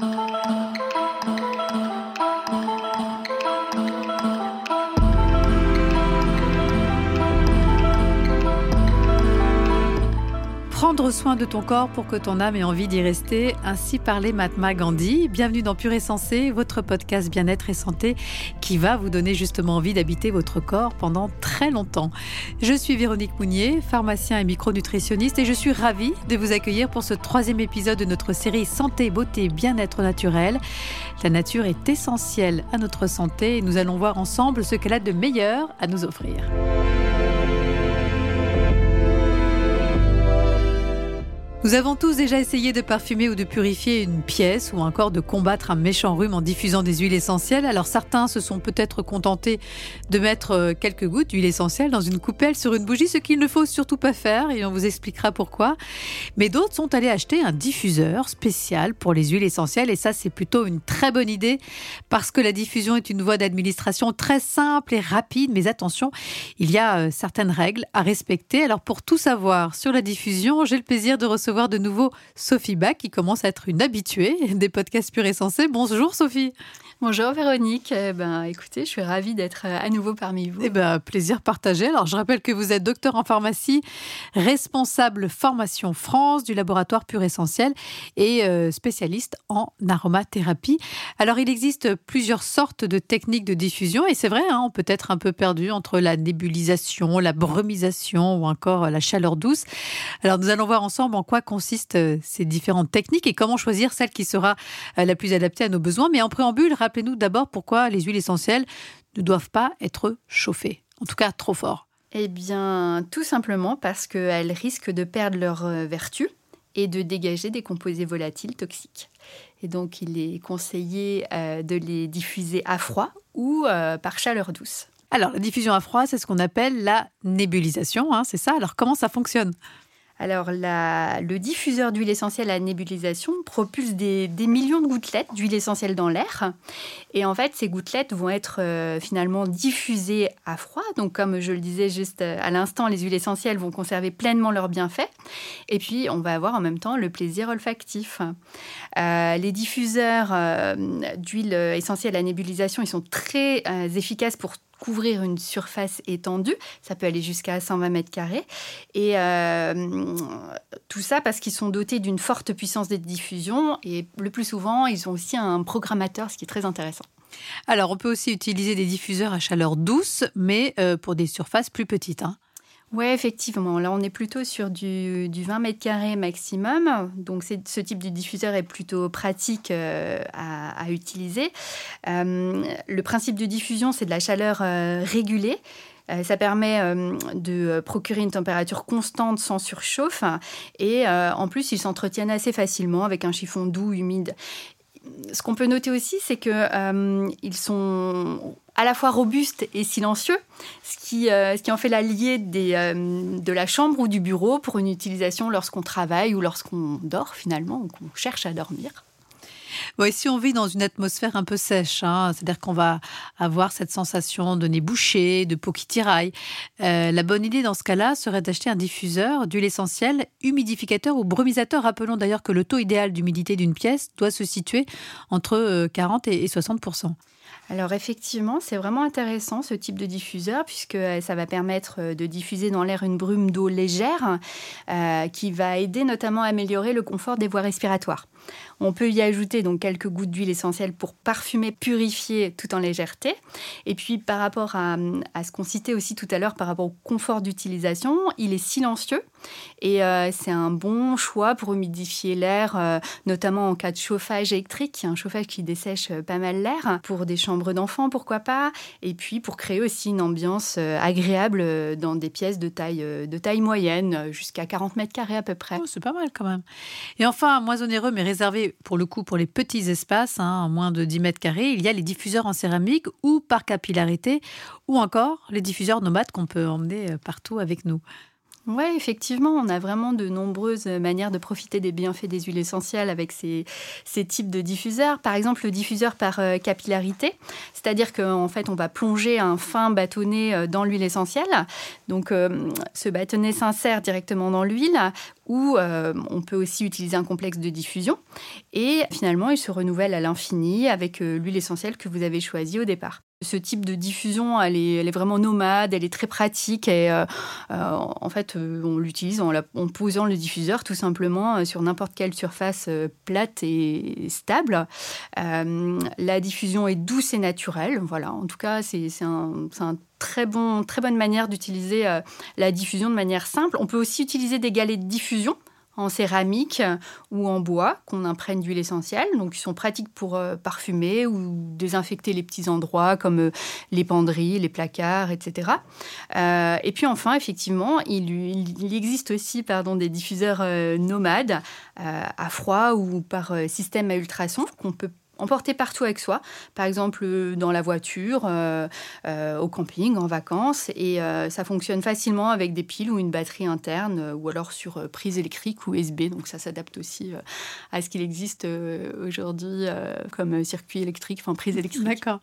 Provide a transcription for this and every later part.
Uh... Prendre soin de ton corps pour que ton âme ait envie d'y rester, ainsi parlait Mahatma Gandhi. Bienvenue dans Pure et Sensé, votre podcast bien-être et santé qui va vous donner justement envie d'habiter votre corps pendant très longtemps. Je suis Véronique Mounier, pharmacien et micronutritionniste et je suis ravie de vous accueillir pour ce troisième épisode de notre série Santé, beauté, bien-être naturel. La nature est essentielle à notre santé et nous allons voir ensemble ce qu'elle a de meilleur à nous offrir. Nous avons tous déjà essayé de parfumer ou de purifier une pièce ou encore de combattre un méchant rhume en diffusant des huiles essentielles. Alors certains se sont peut-être contentés de mettre euh, quelques gouttes d'huile essentielle dans une coupelle sur une bougie, ce qu'il ne faut surtout pas faire et on vous expliquera pourquoi. Mais d'autres sont allés acheter un diffuseur spécial pour les huiles essentielles et ça c'est plutôt une très bonne idée parce que la diffusion est une voie d'administration très simple et rapide. Mais attention, il y a euh, certaines règles à respecter. Alors pour tout savoir sur la diffusion, j'ai le plaisir de recevoir de nouveau Sophie Bach, qui commence à être une habituée des podcasts purs et sensés. Bonjour Sophie. Bonjour Véronique. Eh ben, écoutez, je suis ravie d'être euh, à nouveau parmi vous. Eh ben, plaisir partagé. Alors, je rappelle que vous êtes docteur en pharmacie, responsable formation France du laboratoire Pur Essentiel et euh, spécialiste en aromathérapie. Alors, il existe plusieurs sortes de techniques de diffusion et c'est vrai, hein, on peut être un peu perdu entre la nébulisation, la brumisation ou encore la chaleur douce. Alors, nous allons voir ensemble en quoi consistent euh, ces différentes techniques et comment choisir celle qui sera la plus adaptée à nos besoins. Mais en préambule, rappelez-nous d'abord pourquoi les huiles essentielles ne doivent pas être chauffées, en tout cas trop fort. Eh bien, tout simplement parce qu'elles risquent de perdre leur euh, vertu et de dégager des composés volatiles toxiques. Et donc, il est conseillé euh, de les diffuser à froid ou euh, par chaleur douce. Alors, la diffusion à froid, c'est ce qu'on appelle la nébulisation, hein, c'est ça? Alors, comment ça fonctionne? Alors, le diffuseur d'huile essentielle à nébulisation propulse des, millions de gouttelettes d'huile essentielle dans l'air. Et en fait, ces gouttelettes vont être euh, finalement diffusées à froid. Donc, comme je le disais juste euh, à l'instant, les huiles essentielles vont conserver pleinement leurs bienfaits. Et puis, on va avoir en même temps le plaisir olfactif. Euh, les diffuseurs d'huile essentielle à nébulisation, ils sont très efficaces pour couvrir une surface étendue. Ça peut aller jusqu'à 120 mètres carrés. Et euh, tout ça parce qu'ils sont dotés d'une forte puissance de diffusion. Et le plus souvent, ils ont aussi un programmateur, ce qui est très intéressant. Alors, on peut aussi utiliser des diffuseurs à chaleur douce, mais euh, pour des surfaces plus petites. Hein. Oui, effectivement. Là, on est plutôt sur du, 20 mètres carrés maximum. Donc, ce type de diffuseur est plutôt pratique euh, à, utiliser. Euh, le principe de diffusion, c'est de la chaleur euh, régulée. Ça permet de procurer une température constante sans surchauffe et en plus ils s'entretiennent assez facilement avec un chiffon doux, humide ce qu'on peut noter aussi, c'est qu'ils sont à la fois robustes et silencieux, ce qui, euh, ce qui en fait l'allié euh, de la chambre ou du bureau pour une utilisation lorsqu'on travaille ou lorsqu'on dort finalement, ou qu'on cherche à dormir. Oui, si on vit dans une atmosphère un peu sèche, hein, c'est-à-dire qu'on va avoir cette sensation de nez bouché, de peau qui tiraille, euh, la bonne idée dans ce cas-là serait d'acheter un diffuseur d'huile essentielle, humidificateur ou brumisateur. Rappelons d'ailleurs que le taux idéal d'humidité d'une pièce doit se situer entre 40 euh, et 60 alors effectivement, c'est vraiment intéressant ce type de diffuseur puisque euh, ça va permettre de diffuser dans l'air une brume d'eau légère qui va aider notamment à améliorer le confort des voies respiratoires. On peut y ajouter donc quelques gouttes d'huile essentielle pour parfumer, purifier tout en légèreté. Et puis par rapport à, ce qu'on citait aussi tout à l'heure par rapport au confort d'utilisation, il est silencieux et euh, c'est un bon choix pour humidifier l'air, euh, notamment en cas de chauffage électrique, un chauffage qui dessèche euh, pas mal l'air, pour des chambres d'enfants pourquoi pas, et puis pour créer aussi une ambiance agréable dans des pièces de taille, de taille moyenne, jusqu'à 40 mètres carrés à peu près. Oh, c'est pas mal quand même. Et enfin, moins onéreux mais réservé pour le coup pour les petits espaces, hein, moins de 10 mètres carrés, il y a les diffuseurs en céramique ou par capillarité, ou encore les diffuseurs nomades qu'on peut emmener partout avec nous. Oui, effectivement, on a vraiment de nombreuses manières de profiter des bienfaits des huiles essentielles avec ces, types de diffuseurs. Par exemple, le diffuseur par euh, capillarité, c'est-à-dire qu'en fait, on va plonger un fin bâtonnet euh, dans l'huile essentielle. Donc, euh, ce bâtonnet s'insère directement dans l'huile ou on peut aussi utiliser un complexe de diffusion. Et finalement, il se renouvelle à l'infini avec l'huile essentielle que vous avez choisie au départ. Ce type de diffusion, elle est, vraiment nomade, elle est très pratique et euh, euh, en fait, euh, on l'utilise en, posant le diffuseur tout simplement sur n'importe quelle surface plate et stable. la diffusion est douce et naturelle. Voilà, en tout cas, c'est un très, bon, très bonne manière d'utiliser la diffusion de manière simple. On peut aussi utiliser des galets de diffusion en céramique ou en bois qu'on imprègne d'huile essentielle. Donc, ils sont pratiques pour euh, parfumer ou désinfecter les petits endroits comme euh, les penderies, les placards, etc. Euh, et puis enfin, effectivement, il, il existe aussi pardon, des diffuseurs nomades à froid ou par système à ultrasons qu'on peut emporter partout avec soi, par exemple euh, dans la voiture, euh, euh, au camping, en vacances. Et ça fonctionne facilement avec des piles ou une batterie interne, ou alors sur prise électrique ou USB. Donc ça s'adapte aussi à ce qu'il existe aujourd'hui comme circuit électrique, enfin prise électrique. D'accord.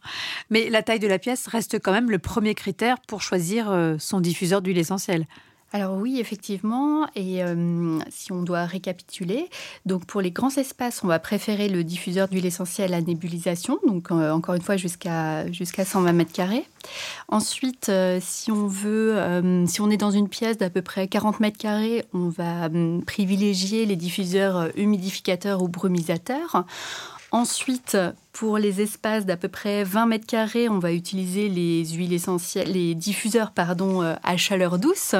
Mais la taille de la pièce reste quand même le premier critère pour choisir son diffuseur d'huile essentielle. Alors oui, effectivement, et euh, si on doit récapituler, donc pour les grands espaces, on va préférer le diffuseur d'huile essentielle à nébulisation, donc euh, encore une fois jusqu'à jusqu'à 120 mètres carrés. Ensuite, euh, si on veut, si on est dans une pièce d'à peu près 40 mètres carrés, on va privilégier les diffuseurs humidificateurs ou brumisateurs. Ensuite, pour les espaces d'à peu près 20 mètres carrés, on va utiliser les huiles essentielles, les diffuseurs pardon, euh, à chaleur douce.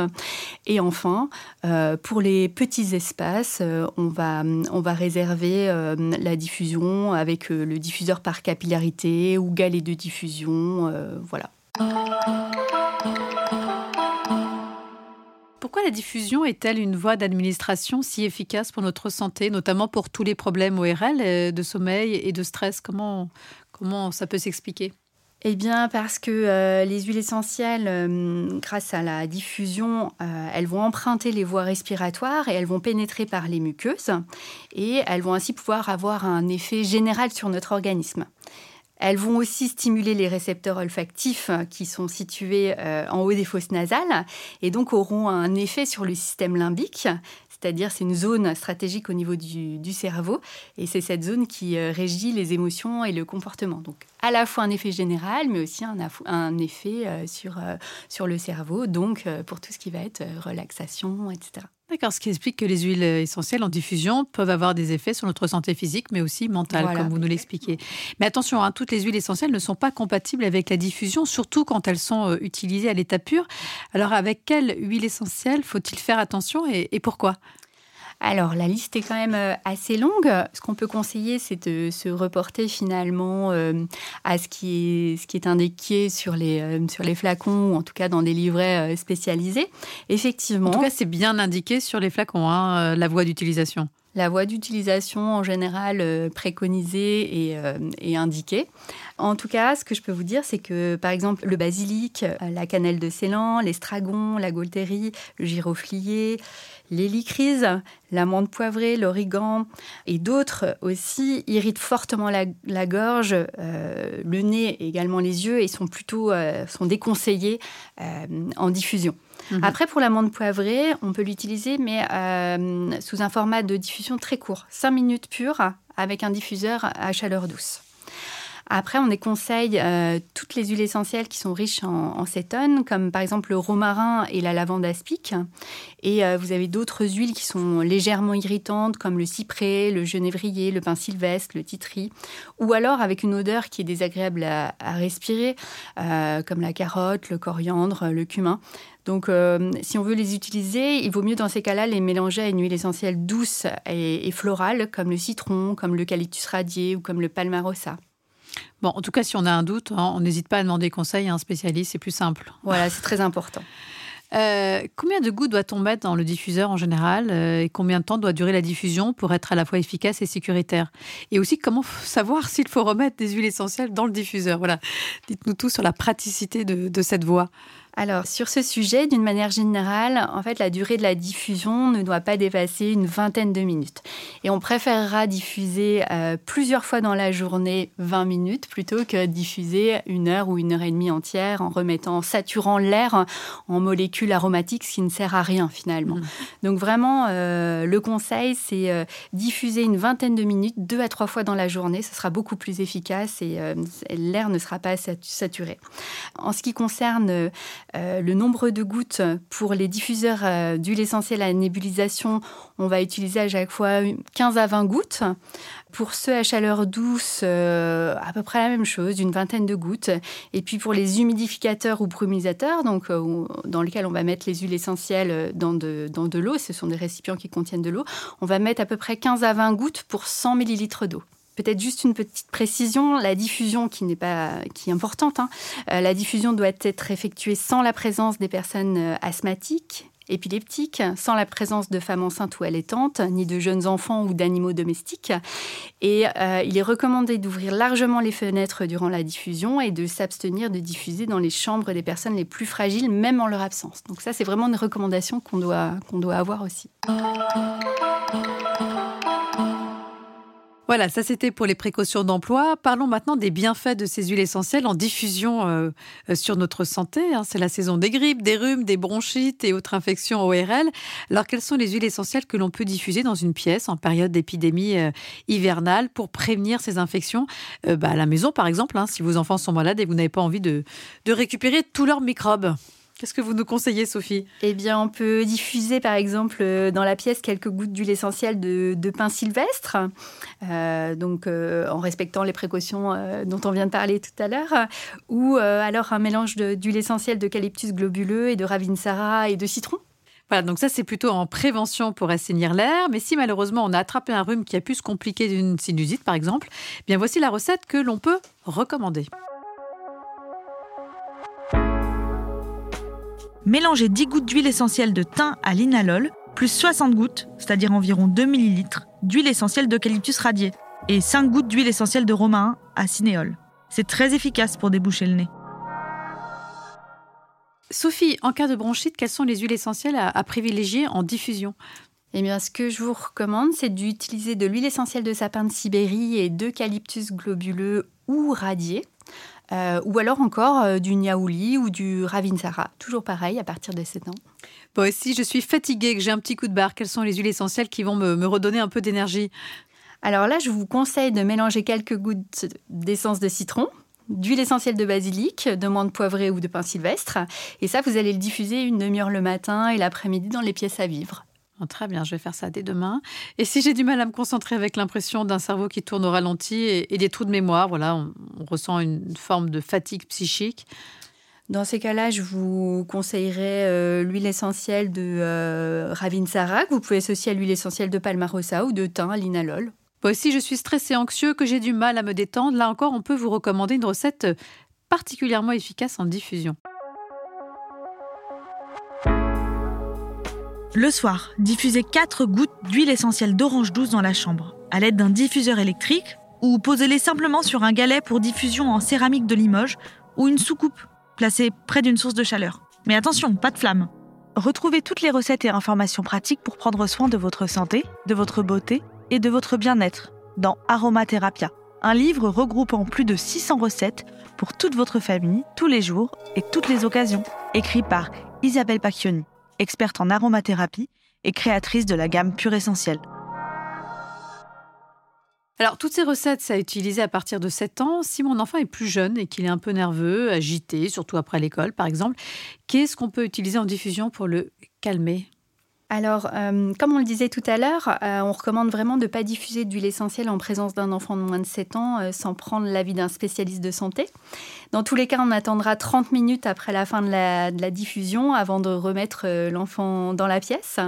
Et enfin, euh, pour les petits espaces, euh, on, va, on va réserver la diffusion avec le diffuseur par capillarité ou galet de diffusion. voilà. Pourquoi la diffusion est-elle une voie d'administration si efficace pour notre santé, notamment pour tous les problèmes ORL euh, de sommeil et de stress? Comment, comment ça peut s'expliquer? Eh bien, parce que euh, les huiles essentielles, euh, grâce à la diffusion, elles vont emprunter les voies respiratoires et elles vont pénétrer par les muqueuses et elles vont ainsi pouvoir avoir un effet général sur notre organisme. Elles vont aussi stimuler les récepteurs olfactifs euh, qui sont situés euh, en haut des fosses nasales et donc auront un effet sur le système limbique, c'est-à-dire c'est une zone stratégique au niveau du, cerveau et c'est cette zone qui euh, régit les émotions et le comportement. Donc à la fois un effet général mais aussi un, un effet sur, sur le cerveau, donc pour tout ce qui va être relaxation, etc. D'accord, ce qui explique que les huiles essentielles en diffusion peuvent avoir des effets sur notre santé physique, mais aussi mentale, comme vous nous l'expliquez. Mais attention, hein, toutes les huiles essentielles ne sont pas compatibles avec la diffusion, surtout quand elles sont euh, utilisées à l'état pur. Alors, avec quelle huile essentielle faut-il faire attention et pourquoi? Alors, la liste est quand même euh, assez longue. Ce qu'on peut conseiller, c'est de se reporter finalement euh, à ce qui, est, indiqué sur les, euh, sur les flacons, ou en tout cas dans des livrets spécialisés. Effectivement. En tout cas, c'est bien indiqué sur les flacons, hein, la voie d'utilisation la voie d'utilisation en général préconisée et, et, indiquée. En tout cas, ce que je peux vous dire, c'est que par exemple le basilic, la cannelle de Ceylan, l'estragon, la gaultérie, le giroflier, l'hélicryse, l'amande poivrée, l'origan et d'autres aussi irritent fortement la, gorge, euh, le nez et également les yeux et sont plutôt euh, sont déconseillés euh, en diffusion. Mhm. Après, pour l'amande poivrée, on peut l'utiliser, mais sous un format de diffusion très court, 5 minutes pure, avec un diffuseur à chaleur douce. Après, on déconseille euh, toutes les huiles essentielles qui sont riches en, cétone, comme par exemple le romarin et la lavande aspic. Et euh, vous avez d'autres huiles qui sont légèrement irritantes, comme le cyprès, le genévrier, le pin sylvestre, le titri, ou alors avec une odeur qui est désagréable à, respirer, euh, comme la carotte, le coriandre, le cumin. Donc, si on veut les utiliser, il vaut mieux dans ces cas-là les mélanger à une huile essentielle douce et, florale, comme le citron, comme l'eucalyptus radié ou comme le palmarosa. Bon, en tout cas, si on a un doute, hein, on n'hésite pas à demander conseil à un spécialiste, c'est plus simple. Voilà, c'est très important. Euh, combien de gouttes doit-on mettre dans le diffuseur en général euh, et combien de temps doit durer la diffusion pour être à la fois efficace et sécuritaire? Et aussi, comment savoir s'il faut remettre des huiles essentielles dans le diffuseur? Voilà, dites-nous tout sur la praticité de cette voie. Alors, sur ce sujet, d'une manière générale, en fait, la durée de la diffusion ne doit pas dépasser une vingtaine de minutes. Et on préférera diffuser euh, plusieurs fois dans la journée 20 minutes plutôt que diffuser une heure ou une heure et demie entière en remettant, en saturant l'air en molécules aromatiques, ce qui ne sert à rien finalement. Mmh. Donc, vraiment, euh, le conseil, c'est euh, diffuser une vingtaine de minutes, deux à trois fois dans la journée. Ce sera beaucoup plus efficace et l'air ne sera pas saturé. En ce qui concerne euh, le nombre de gouttes pour les diffuseurs euh, d'huile essentielle à nébulisation, on va utiliser à chaque fois 15 à 20 gouttes. Pour ceux à chaleur douce, euh, à peu près la même chose, d'une vingtaine de gouttes. Et puis pour les humidificateurs ou brumisateurs, donc dans lesquels on va mettre les huiles essentielles dans de, dans de l'eau, ce sont des récipients qui contiennent de l'eau, on va mettre à peu près 15 à 20 gouttes pour 100 millilitres d'eau. Peut-être juste une petite précision, la diffusion qui n'est pas qui est importante, hein. euh, la diffusion doit être effectuée sans la présence des personnes euh, asthmatiques, épileptiques, sans la présence de femmes enceintes ou allaitantes, ni de jeunes enfants ou d'animaux domestiques. Et euh, il est recommandé d'ouvrir largement les fenêtres durant la diffusion et de s'abstenir de diffuser dans les chambres des personnes les plus fragiles, même en leur absence. Donc ça, c'est vraiment une recommandation qu'on doit, qu'on doit avoir aussi. Voilà, ça c'était pour les précautions d'emploi. Parlons maintenant des bienfaits de ces huiles essentielles en diffusion euh, euh, sur notre santé. Hein. C'est la saison des grippes, des rhumes, des bronchites et autres infections ORL. Alors quelles sont les huiles essentielles que l'on peut diffuser dans une pièce en période d'épidémie euh, hivernale pour prévenir ces infections? Bah, À la maison par exemple, hein, si vos enfants sont malades et vous n'avez pas envie de, de récupérer tous leurs microbes. Qu'est-ce que vous nous conseillez, Sophie? Eh bien, on peut diffuser, par exemple, euh, dans la pièce quelques gouttes d'huile essentielle de, de pain sylvestre, euh, donc euh, en respectant les précautions dont on vient de parler tout à l'heure, ou alors un mélange d'huile essentielle d'eucalyptus globuleux et de ravinsara et de citron. Voilà, donc ça c'est plutôt en prévention pour assainir l'air. Mais si malheureusement on a attrapé un rhume qui a pu se compliquer d'une sinusite par exemple, eh bien voici la recette que l'on peut recommander. Mélangez 10 gouttes d'huile essentielle de thym à l'inalol, plus 60 gouttes, c'est-à-dire environ 2 ml, d'huile essentielle d'eucalyptus radié, et 5 gouttes d'huile essentielle de romain à cinéole. C'est très efficace pour déboucher le nez. Sophie, en cas de bronchite, quelles sont les huiles essentielles à, privilégier en diffusion? Eh bien, ce que je vous recommande, c'est d'utiliser de l'huile essentielle de sapin de Sibérie et d'eucalyptus globuleux ou radié. Euh, ou alors encore euh, du niaouli ou du ravinsara. Toujours pareil à partir de 7 ans. Bon, si je suis fatiguée, que j'ai un petit coup de barre, quelles sont les huiles essentielles qui vont me, redonner un peu d'énergie? Alors là, je vous conseille de mélanger quelques gouttes d'essence de citron, d'huile essentielle de basilic, de menthe poivrée ou de pain sylvestre. Et ça, vous allez le diffuser une demi-heure le matin et l'après-midi dans les pièces à vivre. Ah, très bien, je vais faire ça dès demain. Et si j'ai du mal à me concentrer avec l'impression d'un cerveau qui tourne au ralenti et, des trous de mémoire, voilà, on, ressent une forme de fatigue psychique. Dans ces cas-là, je vous conseillerais euh, l'huile essentielle de euh, Ravinsara, que vous pouvez associer à l'huile essentielle de Palmarosa ou de thym l'inalol. si je suis stressé, anxieux, que j'ai du mal à me détendre, là encore, on peut vous recommander une recette particulièrement efficace en diffusion. Le soir, diffusez 4 gouttes d'huile essentielle d'orange douce dans la chambre, à l'aide d'un diffuseur électrique, ou posez-les simplement sur un galet pour diffusion en céramique de Limoges, ou une soucoupe placée près d'une source de chaleur. Mais attention, pas de flamme. Retrouvez toutes les recettes et informations pratiques pour prendre soin de votre santé, de votre beauté et de votre bien-être dans Aromatherapia, un livre regroupant plus de 600 recettes pour toute votre famille, tous les jours et toutes les occasions, écrit par Isabelle Pacchioni experte en aromathérapie et créatrice de la gamme Pure Essentielle. Alors, toutes ces recettes, ça a utilisé à partir de 7 ans. Si mon enfant est plus jeune et qu'il est un peu nerveux, agité, surtout après l'école, par exemple, qu'est-ce qu'on peut utiliser en diffusion pour le calmer? Alors, euh, comme on le disait tout à l'heure, euh, on recommande vraiment de ne pas diffuser d'huile essentielle en présence d'un enfant de moins de 7 ans euh, sans prendre l'avis d'un spécialiste de santé. Dans tous les cas, on attendra 30 minutes après la fin de la, diffusion avant de remettre l'enfant dans la pièce.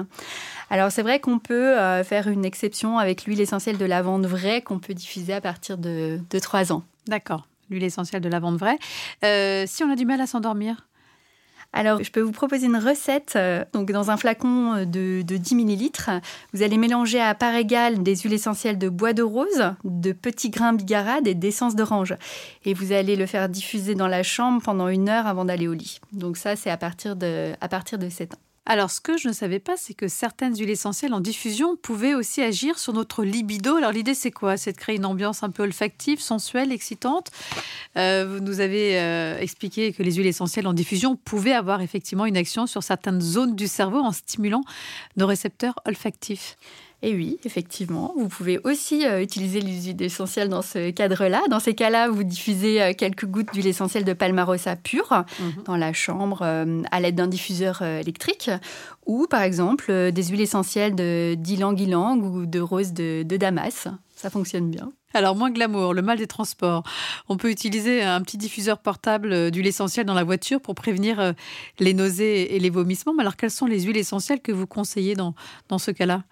Alors, c'est vrai qu'on peut faire une exception avec l'huile essentielle de lavande vraie qu'on peut diffuser à partir de, de 3 ans. D'accord, l'huile essentielle de lavande vraie. si on a du mal à s'endormir alors, je peux vous proposer une recette. euh, Donc, dans un flacon de, de 10 millilitres, vous allez mélanger à part égale des huiles essentielles de bois de rose, de petits grains bigarade et d'essence d'orange. Et vous allez le faire diffuser dans la chambre pendant une heure avant d'aller au lit. Donc, ça, c'est à partir de, à partir de 7 ans. Alors, ce que je ne savais pas, c'est que certaines huiles essentielles en diffusion pouvaient aussi agir sur notre libido. Alors, l'idée, c'est quoi? C'est de créer une ambiance un peu olfactive, sensuelle, excitante? Euh, vous nous avez euh, expliqué que les huiles essentielles en diffusion pouvaient avoir effectivement une action sur certaines zones du cerveau en stimulant nos récepteurs olfactifs. Et oui, effectivement, vous pouvez aussi euh, utiliser les huiles essentielles dans ce cadre-là. Dans ces cas-là, vous diffusez euh, quelques gouttes d'huile essentielle de palmarosa pure dans la chambre euh, à l'aide d'un diffuseur électrique ou par exemple des huiles essentielles de d'ylang-ylang ou de rose de, de Damas. Ça fonctionne bien. Alors, moins glamour, le mal des transports. On peut utiliser un petit diffuseur portable d'huile essentielle dans la voiture pour prévenir les nausées et les vomissements. Mais alors, quelles sont les huiles essentielles que vous conseillez dans, dans ce cas-là?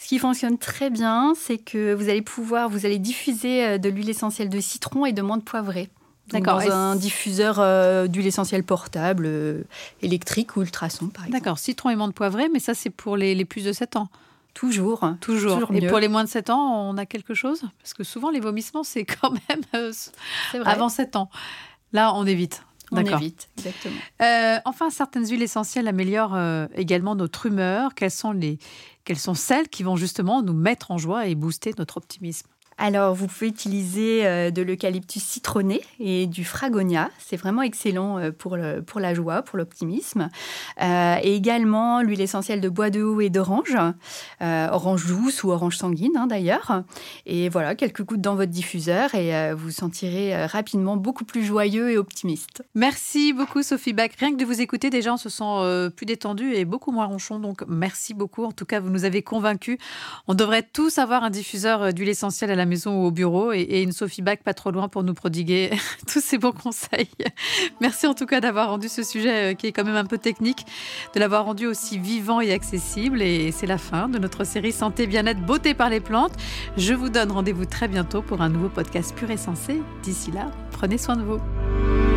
Ce qui fonctionne très bien, c'est que vous allez pouvoir, vous allez diffuser euh, de l'huile essentielle de citron et de menthe poivrée. D'accord. Dans un diffuseur euh, d'huile essentielle portable, euh, électrique ou ultrason, par exemple. D'accord, citron et menthe poivrée, mais ça, c'est pour les, les plus de 7 ans. Toujours. Toujours. Toujours et mieux. pour les moins de 7 ans, on a quelque chose? Parce que souvent, les vomissements, c'est quand même euh, avant 7 ans. Là, on évite. On évite, exactement. Euh, enfin, certaines huiles essentielles améliorent euh, également notre humeur. Quelles sont, les, quelles sont celles qui vont justement nous mettre en joie et booster notre optimisme? Alors, vous pouvez utiliser euh, de l'eucalyptus citronné et du fragonia. C'est vraiment excellent euh, pour, pour la joie, pour l'optimisme. Euh, et également l'huile essentielle de bois de haut et d'orange, orange douce ou orange sanguine hein, d'ailleurs. Et voilà, quelques gouttes dans votre diffuseur et euh, vous sentirez rapidement beaucoup plus joyeux et optimiste. Merci beaucoup, Sophie Bach. Rien que de vous écouter, déjà, on se sent plus détendu et beaucoup moins ronchon. Donc, merci beaucoup. En tout cas, vous nous avez convaincus. On devrait tous avoir un diffuseur d'huile essentielle à la maison ou au bureau et, une Sophie Bach pas trop loin pour nous prodiguer tous ces bons conseils. Merci en tout cas d'avoir rendu ce sujet euh, qui est quand même un peu technique, de l'avoir rendu aussi vivant et accessible. Et c'est la fin de notre série Santé, bien-être, beauté par les plantes. Je vous donne rendez-vous très bientôt pour un nouveau podcast pur et sensé. D'ici là, prenez soin de vous.